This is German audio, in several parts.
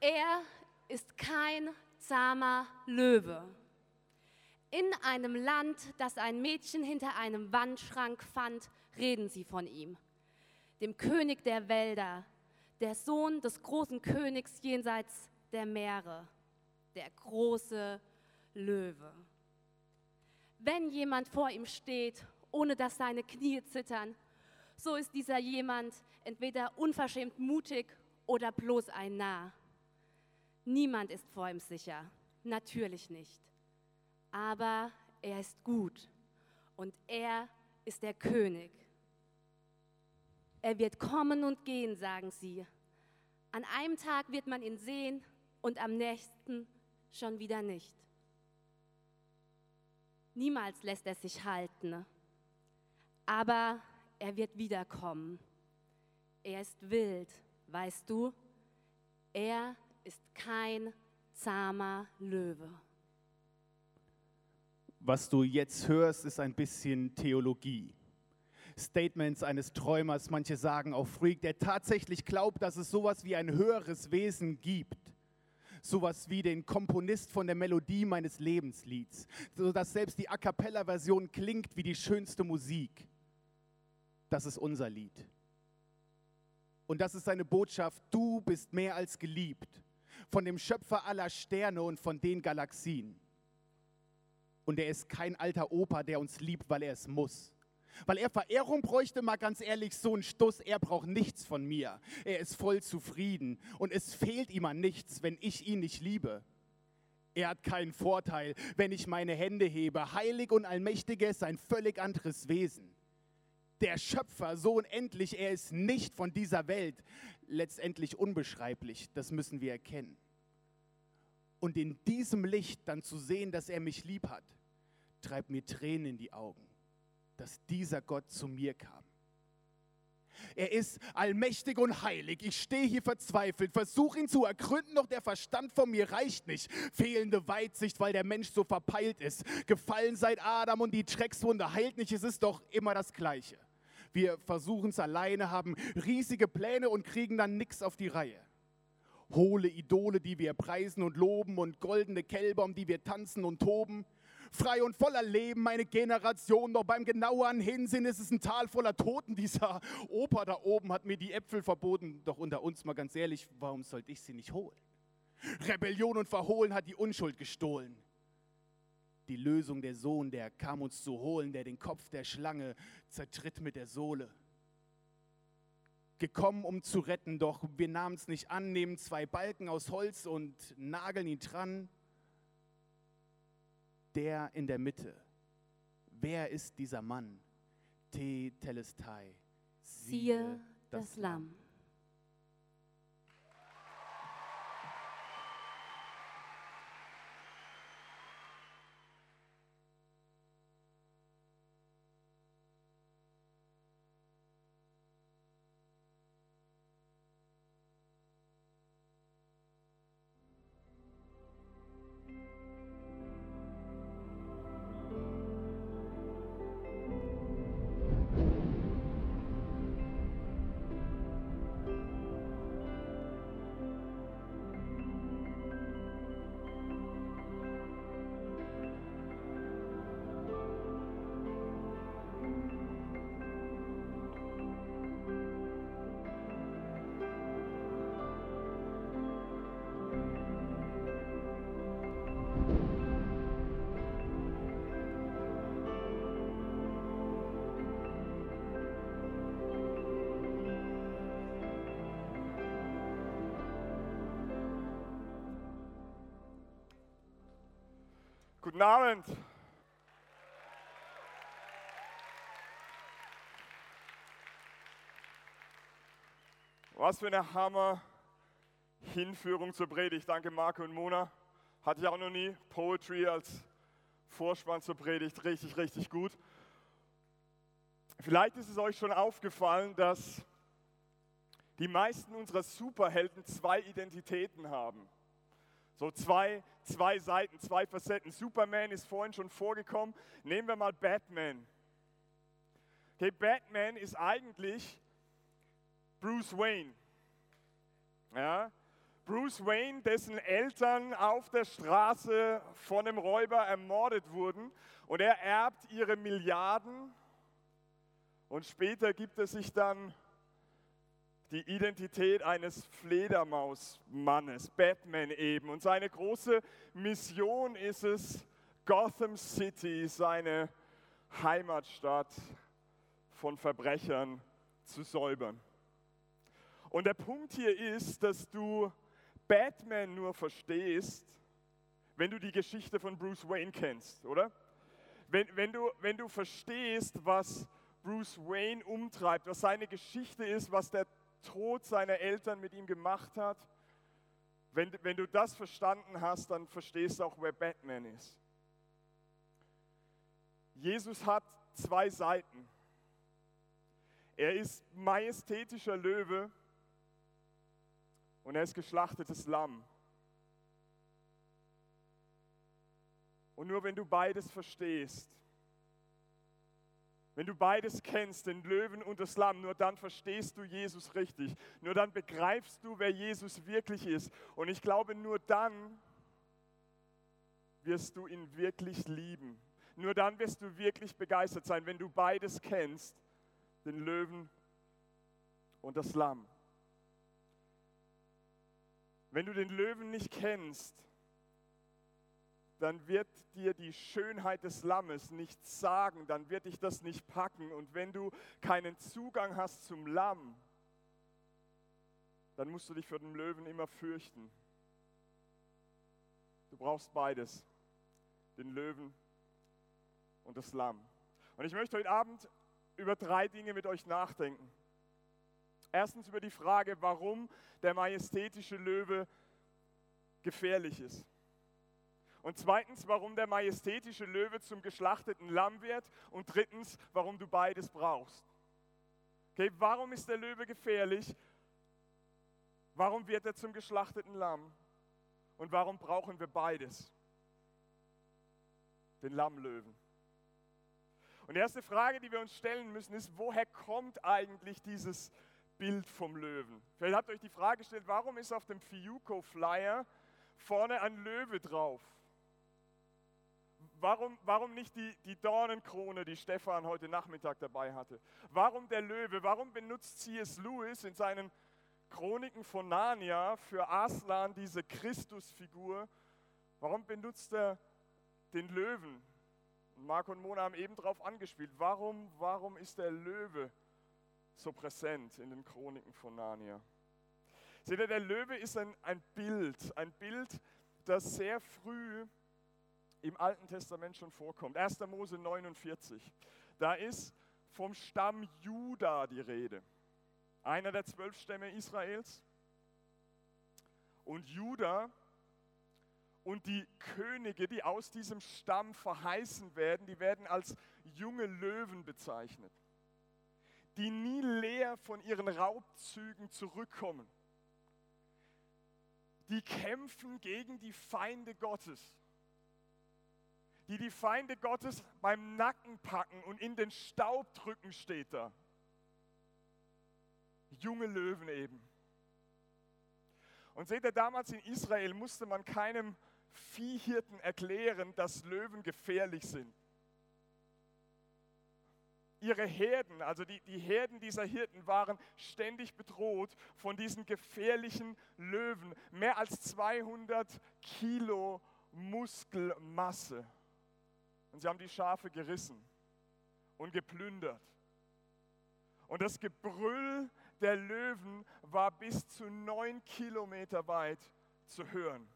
Er ist kein zahmer Löwe. In einem Land, das ein Mädchen hinter einem Wandschrank fand, reden sie von ihm, dem König der Wälder, der Sohn des großen Königs jenseits der Meere, der große Löwe. Wenn jemand vor ihm steht, ohne dass seine Knie zittern, so ist dieser jemand entweder unverschämt mutig oder bloß ein Narr. Niemand ist vor ihm sicher, natürlich nicht. Aber er ist gut und er ist der König. Er wird kommen und gehen, sagen sie. An einem Tag wird man ihn sehen und am nächsten schon wieder nicht. Niemals lässt er sich halten, aber er wird wiederkommen. Er ist wild, weißt du? Er ist kein zahmer Löwe. Was du jetzt hörst, ist ein bisschen Theologie. Statements eines Träumers, manche sagen auch Freak, der tatsächlich glaubt, dass es sowas wie ein höheres Wesen gibt. Sowas wie den Komponist von der Melodie meines Lebenslieds, sodass selbst die A cappella-Version klingt wie die schönste Musik. Das ist unser Lied. Und das ist seine Botschaft, du bist mehr als geliebt von dem Schöpfer aller Sterne und von den Galaxien. Und er ist kein alter Opa, der uns liebt, weil er es muss. Weil er Verehrung bräuchte, mal ganz ehrlich, so ein Stuss, er braucht nichts von mir. Er ist voll zufrieden und es fehlt ihm an nichts, wenn ich ihn nicht liebe. Er hat keinen Vorteil, wenn ich meine Hände hebe. Heilig und allmächtig ist ein völlig anderes Wesen. Der Schöpfer, so unendlich, er ist nicht von dieser Welt. Letztendlich unbeschreiblich, das müssen wir erkennen. Und in diesem Licht dann zu sehen, dass er mich lieb hat, treibt mir Tränen in die Augen dass dieser Gott zu mir kam. Er ist allmächtig und heilig. Ich stehe hier verzweifelt, versuche ihn zu ergründen, doch der Verstand von mir reicht nicht. Fehlende Weitsicht, weil der Mensch so verpeilt ist. Gefallen seit Adam und die Dreckswunde heilt nicht. Es ist doch immer das Gleiche. Wir versuchen es alleine, haben riesige Pläne und kriegen dann nichts auf die Reihe. Hohle Idole, die wir preisen und loben und goldene Kälber, um die wir tanzen und toben frei und voller Leben, meine Generation. Doch beim genaueren Hinsinn ist es ein Tal voller Toten. Dieser Opa da oben hat mir die Äpfel verboten. Doch unter uns mal ganz ehrlich, warum sollte ich sie nicht holen? Rebellion und Verhohlen hat die Unschuld gestohlen. Die Lösung der Sohn, der kam uns zu holen, der den Kopf der Schlange zertritt mit der Sohle. Gekommen, um zu retten, doch wir nahmen es nicht an, nehmen zwei Balken aus Holz und nageln ihn dran der in der Mitte. Wer ist dieser Mann? Te Telestai. Siehe das Lamm. Guten Abend. Was für eine Hammer-Hinführung zur Predigt. Danke, Marco und Mona. Hatte ich auch noch nie. Poetry als Vorspann zur Predigt. Richtig, richtig gut. Vielleicht ist es euch schon aufgefallen, dass die meisten unserer Superhelden zwei Identitäten haben. So zwei, zwei Seiten, zwei Facetten. Superman ist vorhin schon vorgekommen. Nehmen wir mal Batman. Okay, Batman ist eigentlich Bruce Wayne. Ja? Bruce Wayne, dessen Eltern auf der Straße von einem Räuber ermordet wurden und er erbt ihre Milliarden und später gibt er sich dann die Identität eines Fledermausmannes, Batman eben. Und seine große Mission ist es, Gotham City, seine Heimatstadt, von Verbrechern zu säubern. Und der Punkt hier ist, dass du Batman nur verstehst, wenn du die Geschichte von Bruce Wayne kennst, oder? Wenn, wenn, du, wenn du verstehst, was Bruce Wayne umtreibt, was seine Geschichte ist, was der Tod seiner Eltern mit ihm gemacht hat, wenn, wenn du das verstanden hast, dann verstehst du auch, wer Batman ist. Jesus hat zwei Seiten. Er ist majestätischer Löwe und er ist geschlachtetes Lamm. Und nur wenn du beides verstehst, wenn du beides kennst, den Löwen und das Lamm, nur dann verstehst du Jesus richtig. Nur dann begreifst du, wer Jesus wirklich ist. Und ich glaube, nur dann wirst du ihn wirklich lieben. Nur dann wirst du wirklich begeistert sein, wenn du beides kennst, den Löwen und das Lamm. Wenn du den Löwen nicht kennst, dann wird dir die Schönheit des Lammes nichts sagen, dann wird dich das nicht packen. Und wenn du keinen Zugang hast zum Lamm, dann musst du dich für den Löwen immer fürchten. Du brauchst beides, den Löwen und das Lamm. Und ich möchte heute Abend über drei Dinge mit euch nachdenken. Erstens über die Frage, warum der majestätische Löwe gefährlich ist. Und zweitens, warum der majestätische Löwe zum geschlachteten Lamm wird. Und drittens, warum du beides brauchst. Okay, warum ist der Löwe gefährlich? Warum wird er zum geschlachteten Lamm? Und warum brauchen wir beides? Den Lammlöwen. Und die erste Frage, die wir uns stellen müssen, ist, woher kommt eigentlich dieses Bild vom Löwen? Vielleicht habt ihr euch die Frage gestellt, warum ist auf dem Fiuco-Flyer vorne ein Löwe drauf? Warum, warum nicht die, die Dornenkrone, die Stefan heute Nachmittag dabei hatte? Warum der Löwe? Warum benutzt C.S. Lewis in seinen Chroniken von Narnia für Aslan diese Christusfigur? Warum benutzt er den Löwen? Marc und Mona haben eben darauf angespielt. Warum, warum ist der Löwe so präsent in den Chroniken von Narnia? Seht ihr, der Löwe ist ein, ein Bild, ein Bild, das sehr früh im Alten Testament schon vorkommt. 1. Mose 49. Da ist vom Stamm Juda die Rede. Einer der zwölf Stämme Israels. Und Juda und die Könige, die aus diesem Stamm verheißen werden, die werden als junge Löwen bezeichnet, die nie leer von ihren Raubzügen zurückkommen. Die kämpfen gegen die Feinde Gottes die die Feinde Gottes beim Nacken packen und in den Staub drücken, steht da. Junge Löwen eben. Und seht ihr, damals in Israel musste man keinem Viehhirten erklären, dass Löwen gefährlich sind. Ihre Herden, also die, die Herden dieser Hirten, waren ständig bedroht von diesen gefährlichen Löwen. Mehr als 200 Kilo Muskelmasse. Und sie haben die Schafe gerissen und geplündert. Und das Gebrüll der Löwen war bis zu neun Kilometer weit zu hören.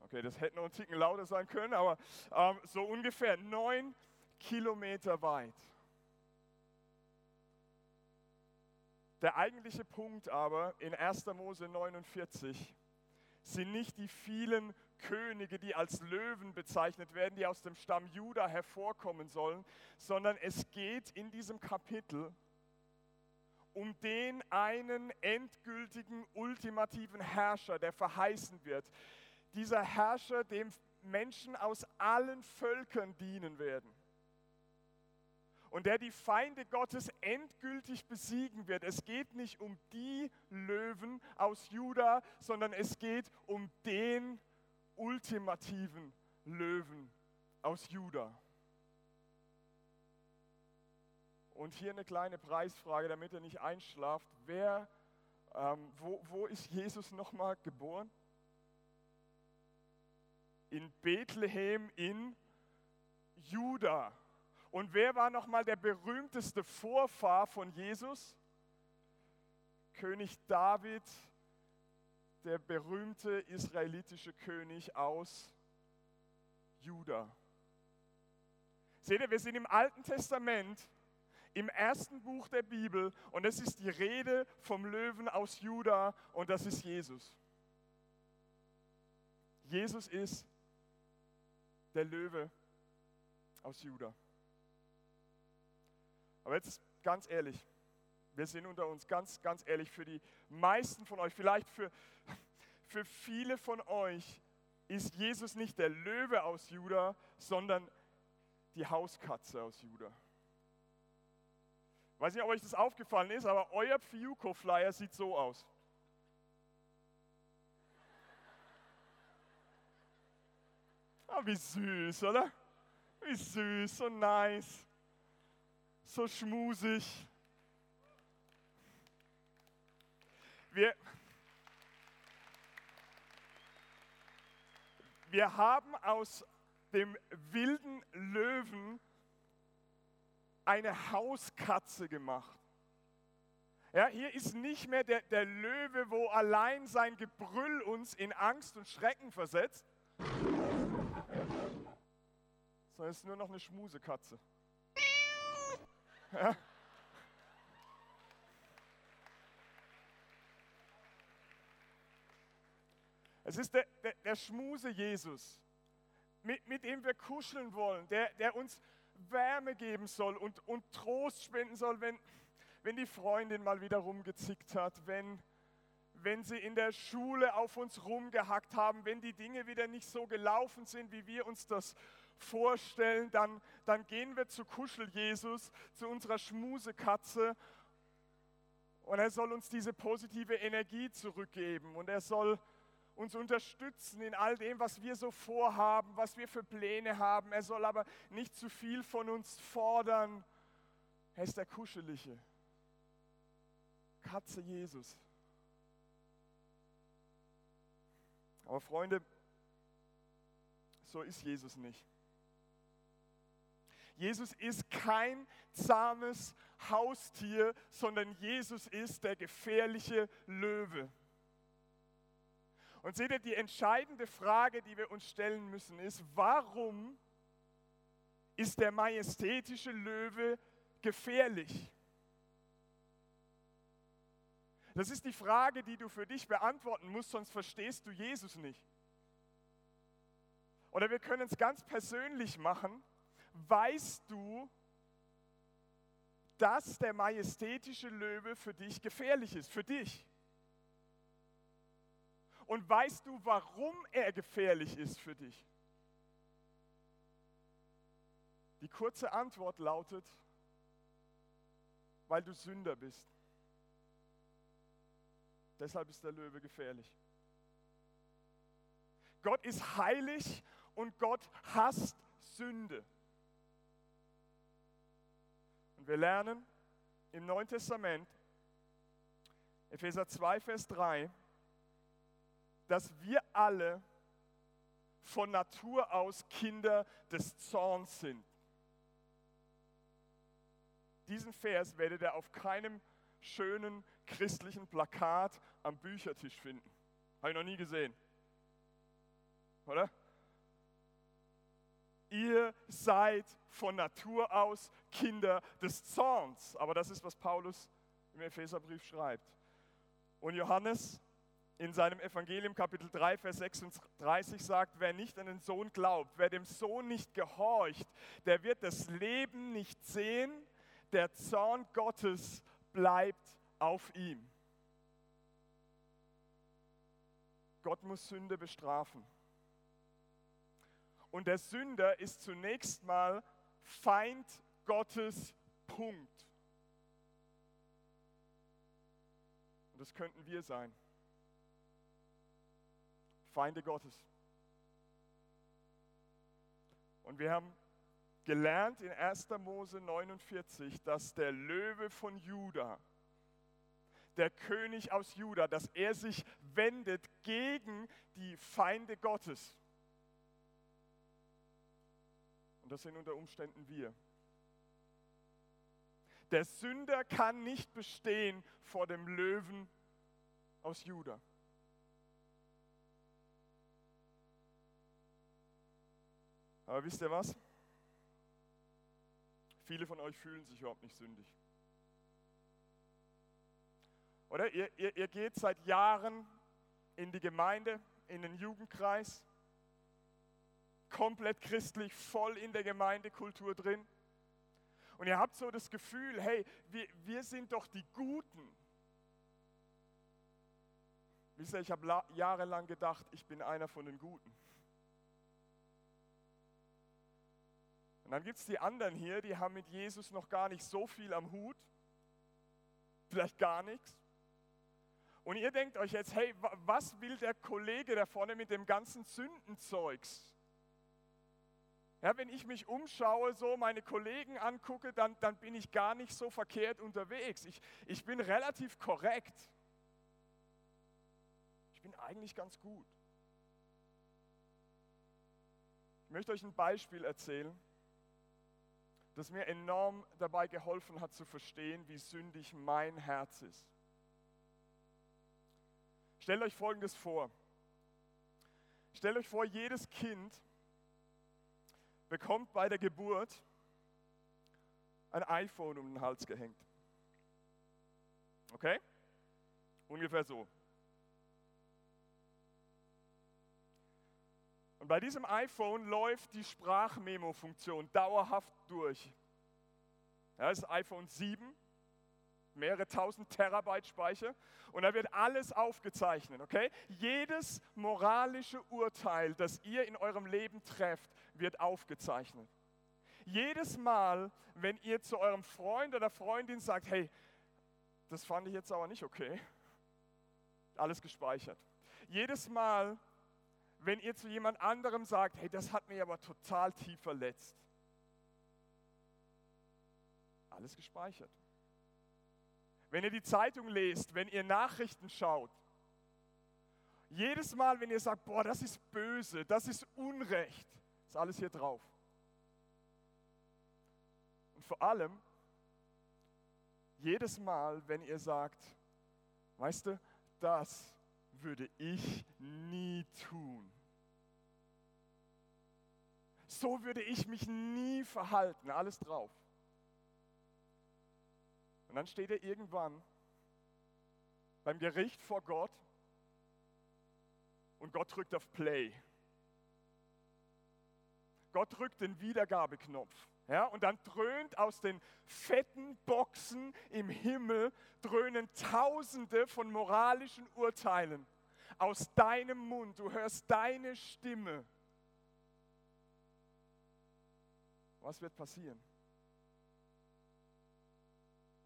Okay, das hätte noch ein Ticken lauter sein können, aber ähm, so ungefähr neun Kilometer weit. Der eigentliche Punkt aber in 1. Mose 49 sind nicht die vielen Könige, die als Löwen bezeichnet werden, die aus dem Stamm Juda hervorkommen sollen, sondern es geht in diesem Kapitel um den einen endgültigen, ultimativen Herrscher, der verheißen wird. Dieser Herrscher, dem Menschen aus allen Völkern dienen werden. und der die Feinde Gottes endgültig besiegen wird. Es geht nicht um die Löwen aus Juda, sondern es geht um den ultimativen Löwen aus Juda. Und hier eine kleine Preisfrage, damit er nicht einschlaft. Wer, ähm, wo, wo ist Jesus nochmal geboren? In Bethlehem in Juda. Und wer war nochmal der berühmteste Vorfahr von Jesus? König David, der berühmte israelitische König aus Juda. Seht ihr, wir sind im Alten Testament, im ersten Buch der Bibel und es ist die Rede vom Löwen aus Juda und das ist Jesus. Jesus ist der Löwe aus Juda. Aber jetzt ganz ehrlich, wir sind unter uns ganz, ganz ehrlich, für die meisten von euch, vielleicht für, für viele von euch, ist Jesus nicht der Löwe aus Juda, sondern die Hauskatze aus Juda. Weiß nicht, ob euch das aufgefallen ist, aber euer Fiuco-Flyer sieht so aus. Ah, wie süß, oder? Wie süß, so nice, so schmusig. Wir, wir haben aus dem wilden Löwen eine Hauskatze gemacht. Ja, hier ist nicht mehr der, der Löwe, wo allein sein Gebrüll uns in Angst und Schrecken versetzt, sondern es ist nur noch eine Schmusekatze. Ja? Es ist der, der, der Schmuse Jesus, mit, mit dem wir kuscheln wollen, der, der uns Wärme geben soll und, und Trost spenden soll, wenn, wenn die Freundin mal wieder rumgezickt hat, wenn, wenn sie in der Schule auf uns rumgehackt haben, wenn die Dinge wieder nicht so gelaufen sind, wie wir uns das vorstellen, dann, dann gehen wir zu Kuschel Jesus, zu unserer Schmusekatze und er soll uns diese positive Energie zurückgeben und er soll uns unterstützen in all dem, was wir so vorhaben, was wir für Pläne haben. Er soll aber nicht zu viel von uns fordern. Er ist der Kuschelige. Katze Jesus. Aber Freunde, so ist Jesus nicht. Jesus ist kein zahmes Haustier, sondern Jesus ist der gefährliche Löwe. Und seht ihr, die entscheidende Frage, die wir uns stellen müssen, ist, warum ist der majestätische Löwe gefährlich? Das ist die Frage, die du für dich beantworten musst, sonst verstehst du Jesus nicht. Oder wir können es ganz persönlich machen. Weißt du, dass der majestätische Löwe für dich gefährlich ist? Für dich? Und weißt du, warum er gefährlich ist für dich? Die kurze Antwort lautet, weil du Sünder bist. Deshalb ist der Löwe gefährlich. Gott ist heilig und Gott hasst Sünde. Und wir lernen im Neuen Testament, Epheser 2, Vers 3, dass wir alle von Natur aus Kinder des Zorns sind. Diesen Vers werdet ihr auf keinem schönen christlichen Plakat am Büchertisch finden. Habe ich noch nie gesehen. Oder? Ihr seid von Natur aus Kinder des Zorns. Aber das ist, was Paulus im Epheserbrief schreibt. Und Johannes in seinem Evangelium Kapitel 3, Vers 36 sagt, wer nicht an den Sohn glaubt, wer dem Sohn nicht gehorcht, der wird das Leben nicht sehen, der Zorn Gottes bleibt auf ihm. Gott muss Sünde bestrafen. Und der Sünder ist zunächst mal Feind Gottes Punkt. Und das könnten wir sein. Feinde Gottes. Und wir haben gelernt in 1. Mose 49, dass der Löwe von Juda, der König aus Juda, dass er sich wendet gegen die Feinde Gottes. Und das sind unter Umständen wir. Der Sünder kann nicht bestehen vor dem Löwen aus Juda. Aber wisst ihr was? Viele von euch fühlen sich überhaupt nicht sündig. Oder ihr, ihr, ihr geht seit Jahren in die Gemeinde, in den Jugendkreis, komplett christlich, voll in der Gemeindekultur drin. Und ihr habt so das Gefühl, hey, wir, wir sind doch die Guten. Wisst ihr, ich habe jahrelang gedacht, ich bin einer von den Guten. Und dann gibt es die anderen hier, die haben mit Jesus noch gar nicht so viel am Hut, vielleicht gar nichts. Und ihr denkt euch jetzt, hey, was will der Kollege da vorne mit dem ganzen Sündenzeugs? Ja, wenn ich mich umschaue, so meine Kollegen angucke, dann, dann bin ich gar nicht so verkehrt unterwegs. Ich, ich bin relativ korrekt. Ich bin eigentlich ganz gut. Ich möchte euch ein Beispiel erzählen das mir enorm dabei geholfen hat zu verstehen, wie sündig mein Herz ist. Stellt euch Folgendes vor. Stellt euch vor, jedes Kind bekommt bei der Geburt ein iPhone um den Hals gehängt. Okay? Ungefähr so. Und bei diesem iPhone läuft die Sprachmemo-Funktion dauerhaft durch. Ja, das ist iPhone 7, mehrere tausend Terabyte Speicher und da wird alles aufgezeichnet, okay? Jedes moralische Urteil, das ihr in eurem Leben trefft, wird aufgezeichnet. Jedes Mal, wenn ihr zu eurem Freund oder Freundin sagt, hey, das fand ich jetzt aber nicht okay, alles gespeichert. Jedes Mal, wenn ihr zu jemand anderem sagt, hey, das hat mich aber total tief verletzt. Alles gespeichert. Wenn ihr die Zeitung lest, wenn ihr Nachrichten schaut, jedes Mal, wenn ihr sagt, boah, das ist böse, das ist Unrecht, ist alles hier drauf. Und vor allem, jedes Mal, wenn ihr sagt, weißt du, das würde ich nie tun. So würde ich mich nie verhalten, alles drauf. Und dann steht er irgendwann beim Gericht vor Gott und Gott drückt auf Play. Gott drückt den Wiedergabeknopf. Ja, und dann dröhnt aus den fetten Boxen im Himmel, dröhnen Tausende von moralischen Urteilen aus deinem Mund. Du hörst deine Stimme. Was wird passieren?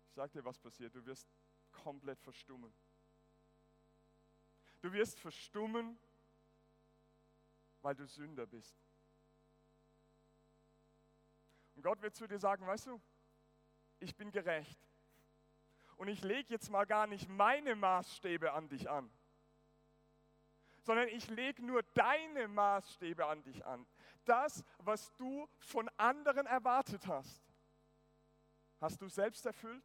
Ich sage dir, was passiert. Du wirst komplett verstummen. Du wirst verstummen, weil du Sünder bist. Gott wird zu dir sagen, weißt du, ich bin gerecht. Und ich lege jetzt mal gar nicht meine Maßstäbe an dich an, sondern ich lege nur deine Maßstäbe an dich an. Das, was du von anderen erwartet hast, hast du selbst erfüllt?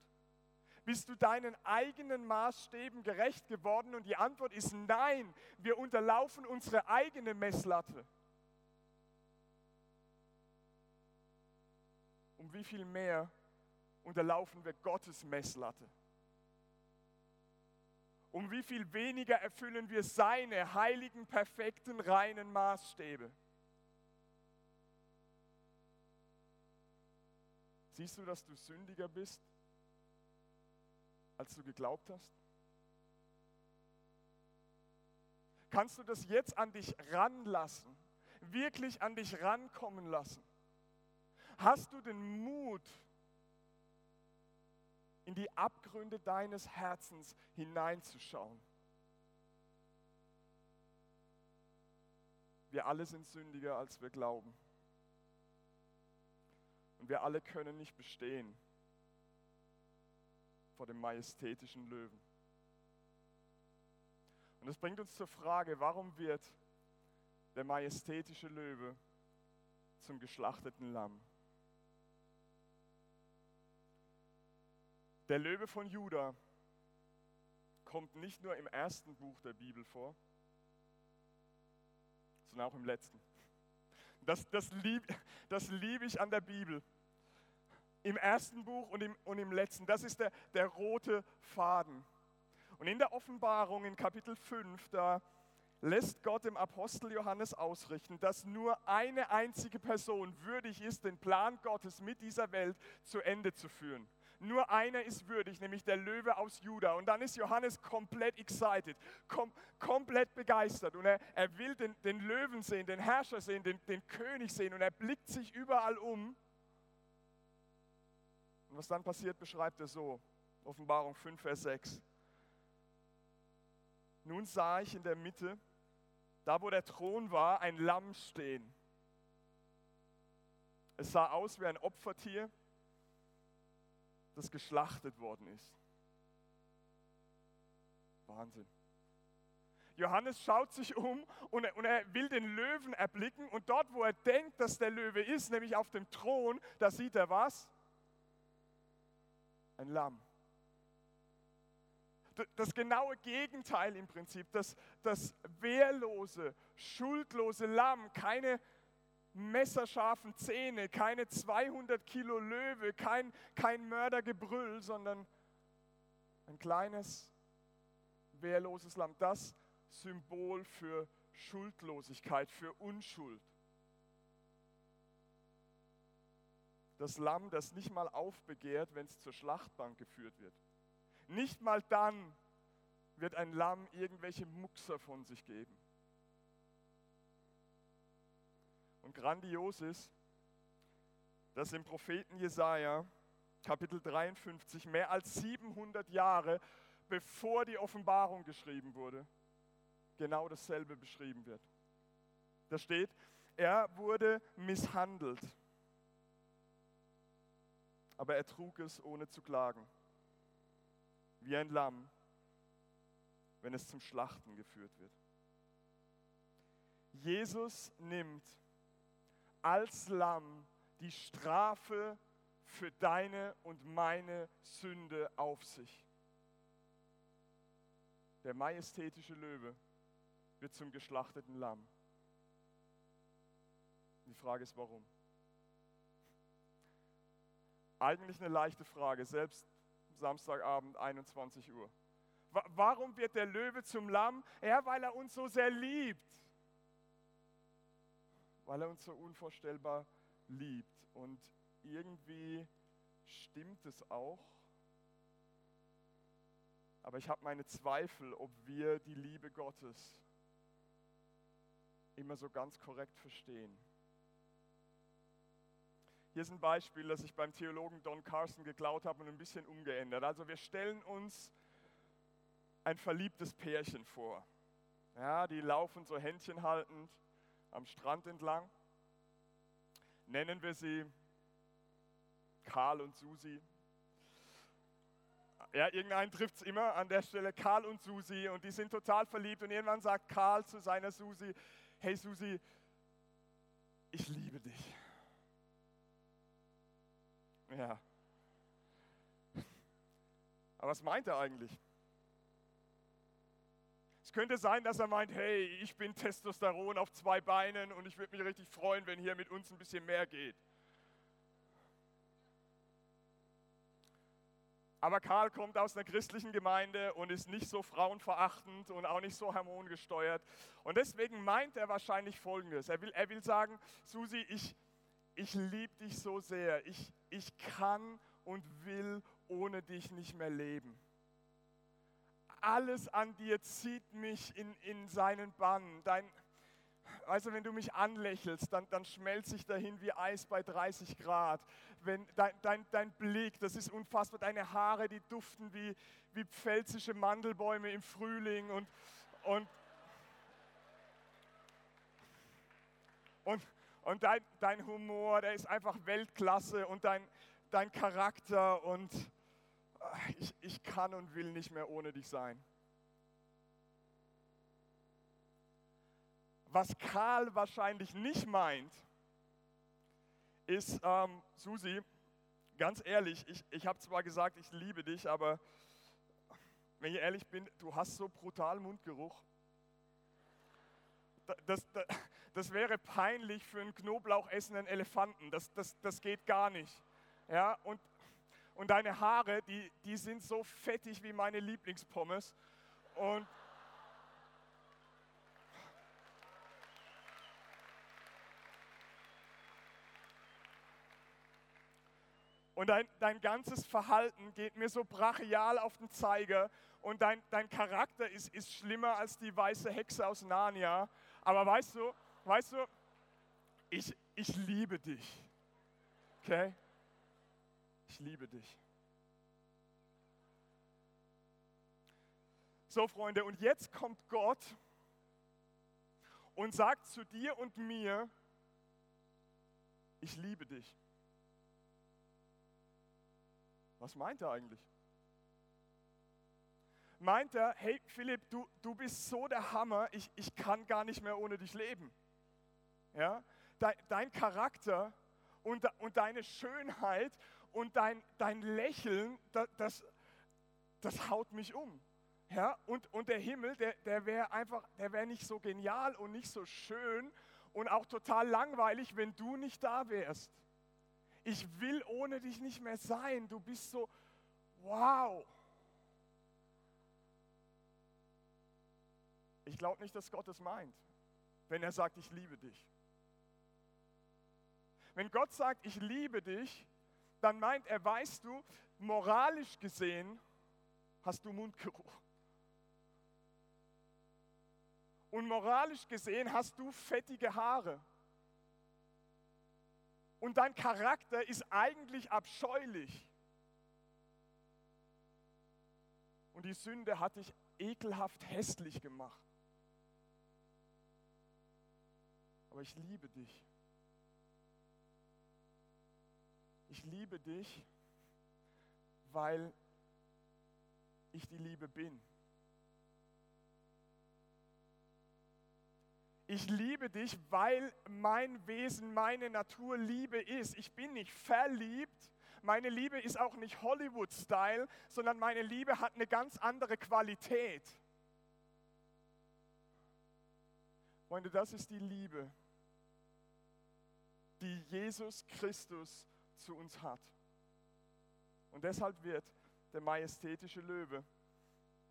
Bist du deinen eigenen Maßstäben gerecht geworden? Und die Antwort ist nein, wir unterlaufen unsere eigene Messlatte. Wie viel mehr unterlaufen wir Gottes Messlatte? Um wie viel weniger erfüllen wir seine heiligen, perfekten, reinen Maßstäbe? Siehst du, dass du sündiger bist, als du geglaubt hast? Kannst du das jetzt an dich ranlassen, wirklich an dich rankommen lassen? Hast du den Mut, in die Abgründe deines Herzens hineinzuschauen. Wir alle sind sündiger, als wir glauben. Und wir alle können nicht bestehen vor dem majestätischen Löwen. Und das bringt uns zur Frage, warum wird der majestätische Löwe zum geschlachteten Lamm? Der Löwe von Juda kommt nicht nur im ersten Buch der Bibel vor, sondern auch im letzten. Das, das liebe das lieb ich an der Bibel. Im ersten Buch und im, und im letzten. Das ist der, der rote Faden. Und in der Offenbarung in Kapitel 5, da lässt Gott dem Apostel Johannes ausrichten, dass nur eine einzige Person würdig ist, den Plan Gottes mit dieser Welt zu Ende zu führen. Nur einer ist würdig, nämlich der Löwe aus Juda. Und dann ist Johannes komplett excited, kom komplett begeistert. Und er, er will den, den Löwen sehen, den Herrscher sehen, den, den König sehen. Und er blickt sich überall um. Und was dann passiert, beschreibt er so. Offenbarung 5, Vers 6. Nun sah ich in der Mitte, da wo der Thron war, ein Lamm stehen. Es sah aus wie ein Opfertier das geschlachtet worden ist. Wahnsinn. Johannes schaut sich um und er, und er, will den Löwen erblicken und dort, wo er denkt, dass der Löwe ist, nämlich auf dem Thron, da sieht er was? Ein Lamm. Das genaue Gegenteil im Prinzip, das, das wehrlose, schuldlose Lamm, keine messerscharfen Zähne, keine 200 Kilo Löwe, kein, kein Mördergebrüll, sondern ein kleines, wehrloses Lamm. Das Symbol für Schuldlosigkeit, für Unschuld. Das Lamm, das nicht mal aufbegehrt, wenn es zur Schlachtbank geführt wird. Nicht mal dann wird ein Lamm irgendwelche Muxer von sich geben. Und grandios ist, dass im Propheten Jesaja, Kapitel 53, mehr als 700 Jahre bevor die Offenbarung geschrieben wurde, genau dasselbe beschrieben wird. Da steht, er wurde misshandelt, aber er trug es ohne zu klagen, wie ein Lamm, wenn es zum Schlachten geführt wird. Jesus nimmt als Lamm die Strafe für deine und meine Sünde auf sich. Der majestätische Löwe wird zum geschlachteten Lamm. Die Frage ist, warum? Eigentlich eine leichte Frage, selbst Samstagabend 21 Uhr. Warum wird der Löwe zum Lamm? Ja, weil er uns so sehr liebt weil er uns so unvorstellbar liebt. Und irgendwie stimmt es auch. Aber ich habe meine Zweifel, ob wir die Liebe Gottes immer so ganz korrekt verstehen. Hier ist ein Beispiel, das ich beim Theologen Don Carson geklaut habe und ein bisschen umgeändert. Also wir stellen uns ein verliebtes Pärchen vor. Ja, die laufen so Händchen haltend am Strand entlang. Nennen wir sie Karl und Susi. Ja, irgendeinen trifft es immer an der Stelle, Karl und Susi, und die sind total verliebt. Und irgendwann sagt Karl zu seiner Susi: Hey Susi, ich liebe dich. Ja. Aber was meint er eigentlich? Es könnte sein, dass er meint, hey, ich bin Testosteron auf zwei Beinen und ich würde mich richtig freuen, wenn hier mit uns ein bisschen mehr geht. Aber Karl kommt aus einer christlichen Gemeinde und ist nicht so frauenverachtend und auch nicht so hormongesteuert. Und deswegen meint er wahrscheinlich Folgendes. Er will, er will sagen, Susi, ich, ich liebe dich so sehr. Ich, ich kann und will ohne dich nicht mehr leben alles an dir zieht mich in, in seinen Bann. Dein, du, wenn du mich anlächelst, dann, dann schmelze ich dahin wie Eis bei 30 Grad. Wenn dein, dein, dein Blick, das ist unfassbar, deine Haare, die duften wie, wie pfälzische Mandelbäume im Frühling und, und, und, und dein, dein Humor, der ist einfach Weltklasse und dein, dein Charakter und ich, ich kann und will nicht mehr ohne dich sein. Was Karl wahrscheinlich nicht meint, ist, ähm, Susi, ganz ehrlich, ich, ich habe zwar gesagt, ich liebe dich, aber wenn ich ehrlich bin, du hast so brutal Mundgeruch. Das, das, das wäre peinlich für einen Knoblauch essenden Elefanten. Das, das, das geht gar nicht. Ja, und, und deine Haare, die, die sind so fettig wie meine Lieblingspommes. Und Und dein, dein ganzes Verhalten geht mir so brachial auf den Zeiger. Und dein, dein Charakter ist, ist schlimmer als die weiße Hexe aus Narnia. Aber weißt du, weißt du, ich, ich liebe dich. Okay? Ich liebe dich. So, Freunde, und jetzt kommt Gott und sagt zu dir und mir, ich liebe dich. Was meint er eigentlich? Meint er, hey Philipp, du, du bist so der Hammer, ich, ich kann gar nicht mehr ohne dich leben. Ja? Dein, dein Charakter und, und deine Schönheit und dein, dein Lächeln, das, das, das haut mich um. Ja? Und, und der Himmel, der, der wäre einfach, der wäre nicht so genial und nicht so schön und auch total langweilig, wenn du nicht da wärst ich will ohne dich nicht mehr sein. Du bist so, wow. Ich glaube nicht, dass Gott es meint, wenn er sagt, ich liebe dich. Wenn Gott sagt, ich liebe dich, dann meint er, weißt du, moralisch gesehen hast du Mundgeruch. Und moralisch gesehen hast du fettige Haare. Und dein Charakter ist eigentlich abscheulich. Und die Sünde hat dich ekelhaft hässlich gemacht. Aber ich liebe dich. Ich liebe dich, weil ich die Liebe bin. Ich liebe dich, weil mein Wesen, meine Natur Liebe ist. Ich bin nicht verliebt. Meine Liebe ist auch nicht Hollywood-Style, sondern meine Liebe hat eine ganz andere Qualität. Freunde, das ist die Liebe, die Jesus Christus zu uns hat. Und deshalb wird der majestätische Löwe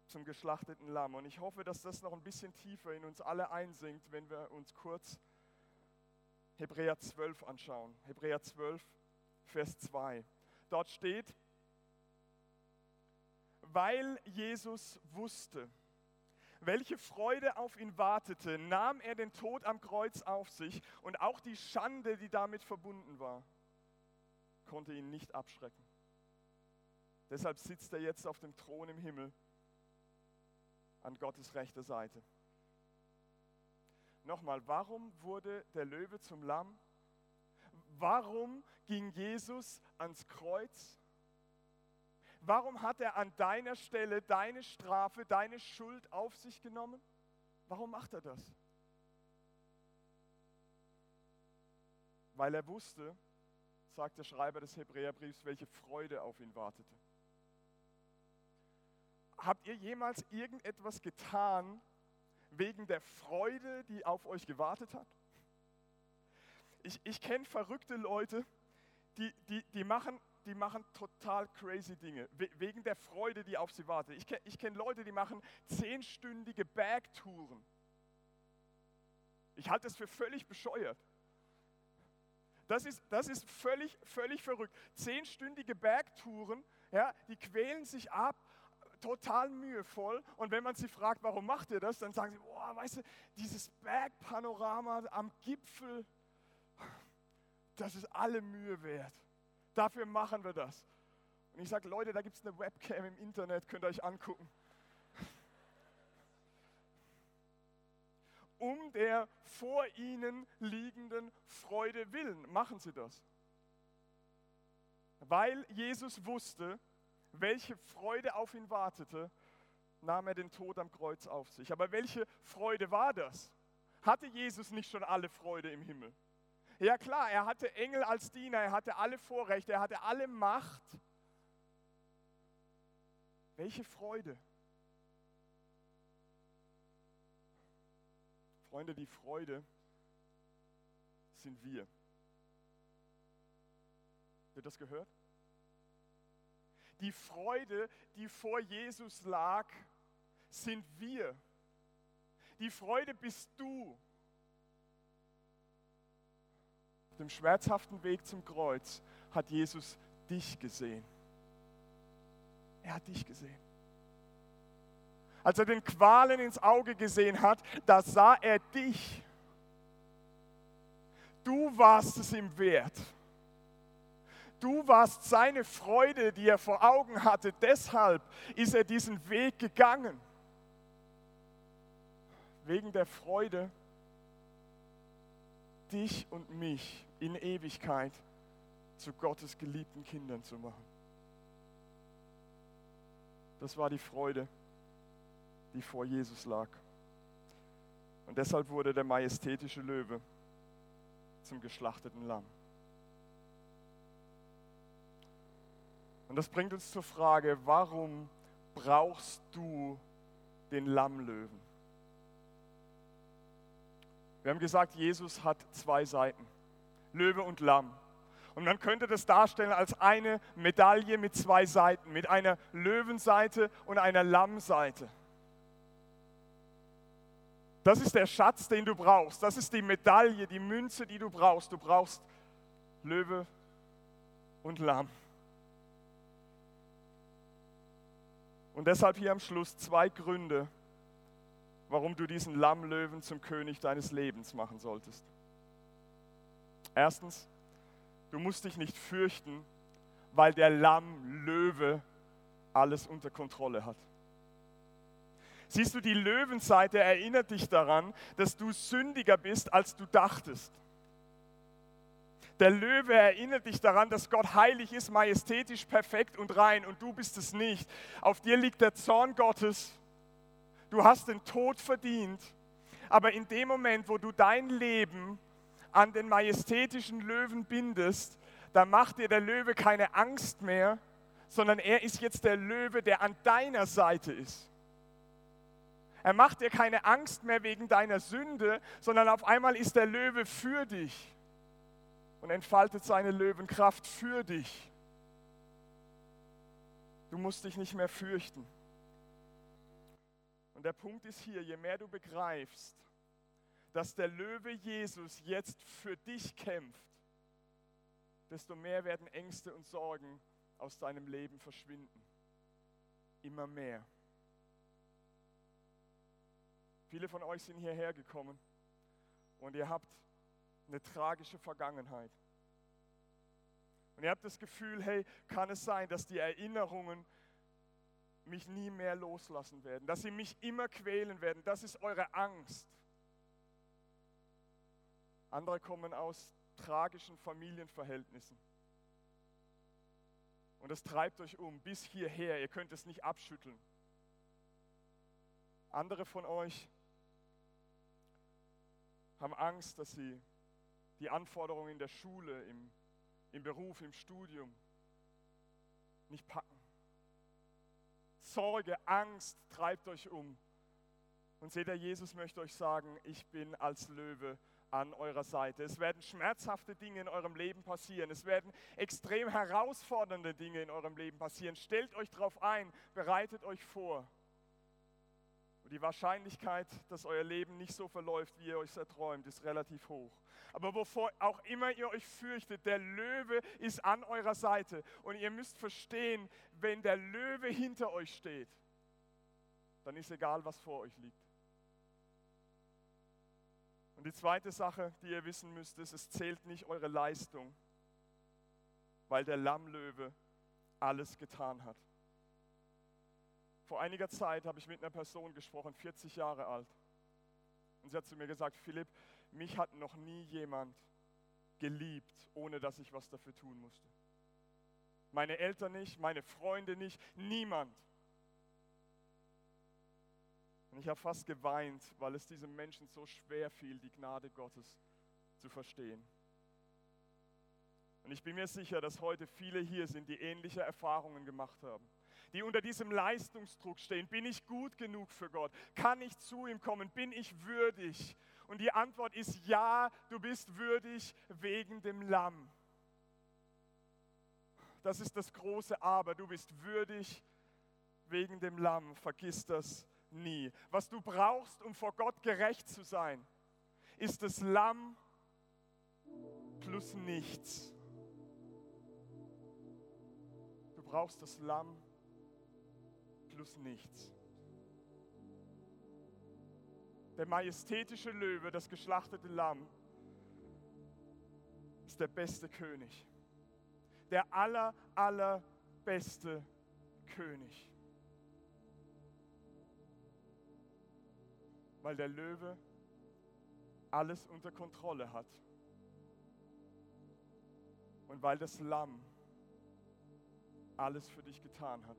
zum geschlachteten Lamm. Und ich hoffe, dass das noch ein bisschen tiefer in uns alle einsinkt, wenn wir uns kurz Hebräer 12 anschauen. Hebräer 12, Vers 2. Dort steht, weil Jesus wusste, welche Freude auf ihn wartete, nahm er den Tod am Kreuz auf sich und auch die Schande, die damit verbunden war, konnte ihn nicht abschrecken. Deshalb sitzt er jetzt auf dem Thron im Himmel an Gottes rechter Seite. Nochmal, warum wurde der Löwe zum Lamm? Warum ging Jesus ans Kreuz? Warum hat er an deiner Stelle deine Strafe, deine Schuld auf sich genommen? Warum macht er das? Weil er wusste, sagt der Schreiber des Hebräerbriefs, welche Freude auf ihn wartete. Habt ihr jemals irgendetwas getan wegen der Freude, die auf euch gewartet hat? Ich, ich kenne verrückte Leute, die, die, die, machen, die machen total crazy Dinge, wegen der Freude, die auf sie wartet. Ich kenne ich kenn Leute, die machen zehnstündige Bergtouren. Ich halte das für völlig bescheuert. Das ist, das ist völlig, völlig verrückt. Zehnstündige Bergtouren, ja, die quälen sich ab total mühevoll. Und wenn man sie fragt, warum macht ihr das, dann sagen sie, boah, weißt du, dieses Bergpanorama am Gipfel, das ist alle Mühe wert. Dafür machen wir das. Und ich sage, Leute, da gibt es eine Webcam im Internet, könnt ihr euch angucken. Um der vor ihnen liegenden Freude willen machen sie das. Weil Jesus wusste, welche Freude auf ihn wartete, nahm er den Tod am Kreuz auf sich. Aber welche Freude war das? Hatte Jesus nicht schon alle Freude im Himmel? Ja klar, er hatte Engel als Diener, er hatte alle Vorrechte, er hatte alle Macht. Welche Freude? Freunde, die Freude sind wir. Wird das gehört? Die Freude, die vor Jesus lag, sind wir. Die Freude bist du. Auf dem schmerzhaften Weg zum Kreuz hat Jesus dich gesehen. Er hat dich gesehen. Als er den Qualen ins Auge gesehen hat, da sah er dich. Du warst es ihm wert. Du warst seine Freude, die er vor Augen hatte. Deshalb ist er diesen Weg gegangen. Wegen der Freude, dich und mich in Ewigkeit zu Gottes geliebten Kindern zu machen. Das war die Freude, die vor Jesus lag. Und deshalb wurde der majestätische Löwe zum geschlachteten Lamm. Und das bringt uns zur Frage, warum brauchst du den Lammlöwen? Wir haben gesagt, Jesus hat zwei Seiten, Löwe und Lamm. Und man könnte das darstellen als eine Medaille mit zwei Seiten, mit einer Löwenseite und einer Lammseite. Das ist der Schatz, den du brauchst. Das ist die Medaille, die Münze, die du brauchst. Du brauchst Löwe und Lamm. Und deshalb hier am Schluss zwei Gründe, warum du diesen Lammlöwen zum König deines Lebens machen solltest. Erstens, du musst dich nicht fürchten, weil der Lammlöwe alles unter Kontrolle hat. Siehst du, die Löwenseite erinnert dich daran, dass du sündiger bist, als du dachtest. Der Löwe erinnert dich daran, dass Gott heilig ist, majestätisch, perfekt und rein und du bist es nicht. Auf dir liegt der Zorn Gottes. Du hast den Tod verdient. Aber in dem Moment, wo du dein Leben an den majestätischen Löwen bindest, da macht dir der Löwe keine Angst mehr, sondern er ist jetzt der Löwe, der an deiner Seite ist. Er macht dir keine Angst mehr wegen deiner Sünde, sondern auf einmal ist der Löwe für dich und entfaltet seine Löwenkraft für dich. Du musst dich nicht mehr fürchten. Und der Punkt ist hier, je mehr du begreifst, dass der Löwe Jesus jetzt für dich kämpft, desto mehr werden Ängste und Sorgen aus deinem Leben verschwinden. Immer mehr. Viele von euch sind hierher gekommen und ihr habt eine tragische Vergangenheit. Und ihr habt das Gefühl, hey, kann es sein, dass die Erinnerungen mich nie mehr loslassen werden, dass sie mich immer quälen werden. Das ist eure Angst. Andere kommen aus tragischen Familienverhältnissen. Und es treibt euch um bis hierher. Ihr könnt es nicht abschütteln. Andere von euch haben Angst, dass sie die Anforderungen in der Schule, im, im Beruf, im Studium nicht packen. Sorge, Angst treibt euch um. Und seht ihr, Jesus möchte euch sagen, ich bin als Löwe an eurer Seite. Es werden schmerzhafte Dinge in eurem Leben passieren. Es werden extrem herausfordernde Dinge in eurem Leben passieren. Stellt euch darauf ein, bereitet euch vor. Und die Wahrscheinlichkeit, dass euer Leben nicht so verläuft, wie ihr euch erträumt, ist relativ hoch. Aber wovor auch immer ihr euch fürchtet, der Löwe ist an eurer Seite. Und ihr müsst verstehen, wenn der Löwe hinter euch steht, dann ist egal, was vor euch liegt. Und die zweite Sache, die ihr wissen müsst, ist, es zählt nicht eure Leistung, weil der Lammlöwe alles getan hat. Vor einiger Zeit habe ich mit einer Person gesprochen, 40 Jahre alt. Und sie hat zu mir gesagt, Philipp, mich hat noch nie jemand geliebt, ohne dass ich was dafür tun musste. Meine Eltern nicht, meine Freunde nicht, niemand. Und ich habe fast geweint, weil es diesem Menschen so schwer fiel, die Gnade Gottes zu verstehen. Und ich bin mir sicher, dass heute viele hier sind, die ähnliche Erfahrungen gemacht haben, die unter diesem Leistungsdruck stehen. Bin ich gut genug für Gott? Kann ich zu ihm kommen? Bin ich würdig? Und die Antwort ist ja, du bist würdig wegen dem Lamm. Das ist das große Aber. Du bist würdig wegen dem Lamm. Vergiss das nie. Was du brauchst, um vor Gott gerecht zu sein, ist das Lamm plus nichts. Brauchst das Lamm plus nichts. Der majestätische Löwe, das geschlachtete Lamm, ist der beste König. Der aller, allerbeste König. Weil der Löwe alles unter Kontrolle hat. Und weil das Lamm alles für dich getan hat.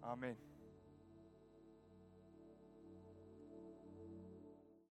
Amen.